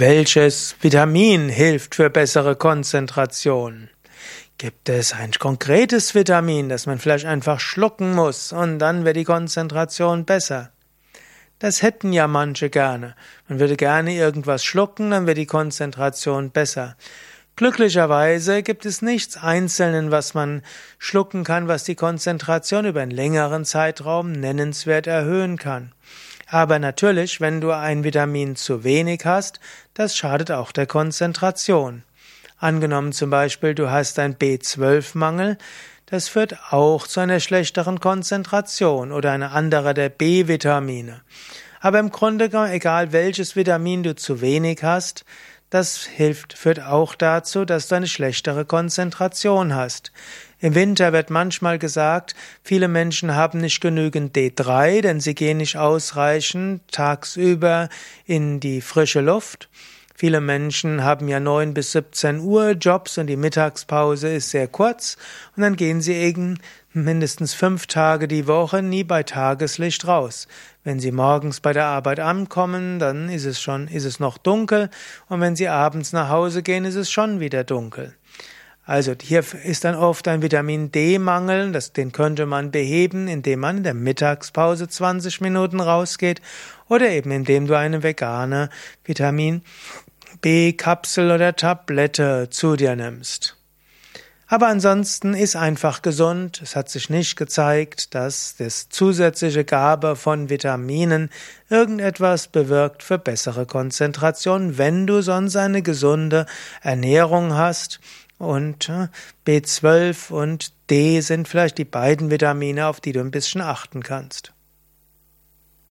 Welches Vitamin hilft für bessere Konzentration? Gibt es ein konkretes Vitamin, das man vielleicht einfach schlucken muss und dann wird die Konzentration besser? Das hätten ja manche gerne. Man würde gerne irgendwas schlucken, dann wird die Konzentration besser. Glücklicherweise gibt es nichts Einzelnen, was man schlucken kann, was die Konzentration über einen längeren Zeitraum nennenswert erhöhen kann. Aber natürlich, wenn du ein Vitamin zu wenig hast, das schadet auch der Konzentration. Angenommen zum Beispiel, du hast einen B12-Mangel, das führt auch zu einer schlechteren Konzentration oder eine andere der B-Vitamine. Aber im Grunde, egal welches Vitamin du zu wenig hast, das hilft, führt auch dazu, dass du eine schlechtere Konzentration hast. Im Winter wird manchmal gesagt, viele Menschen haben nicht genügend D3, denn sie gehen nicht ausreichend tagsüber in die frische Luft. Viele Menschen haben ja neun bis 17 Uhr Jobs und die Mittagspause ist sehr kurz und dann gehen sie eben mindestens fünf Tage die Woche nie bei Tageslicht raus. Wenn sie morgens bei der Arbeit ankommen, dann ist es schon, ist es noch dunkel und wenn sie abends nach Hause gehen, ist es schon wieder dunkel. Also hier ist dann oft ein Vitamin D-Mangel, den könnte man beheben, indem man in der Mittagspause 20 Minuten rausgeht oder eben indem du eine vegane Vitamin B-Kapsel oder Tablette zu dir nimmst. Aber ansonsten ist einfach gesund. Es hat sich nicht gezeigt, dass das zusätzliche Gabe von Vitaminen irgendetwas bewirkt für bessere Konzentration, wenn du sonst eine gesunde Ernährung hast. Und äh, B12 und D sind vielleicht die beiden Vitamine, auf die du ein bisschen achten kannst.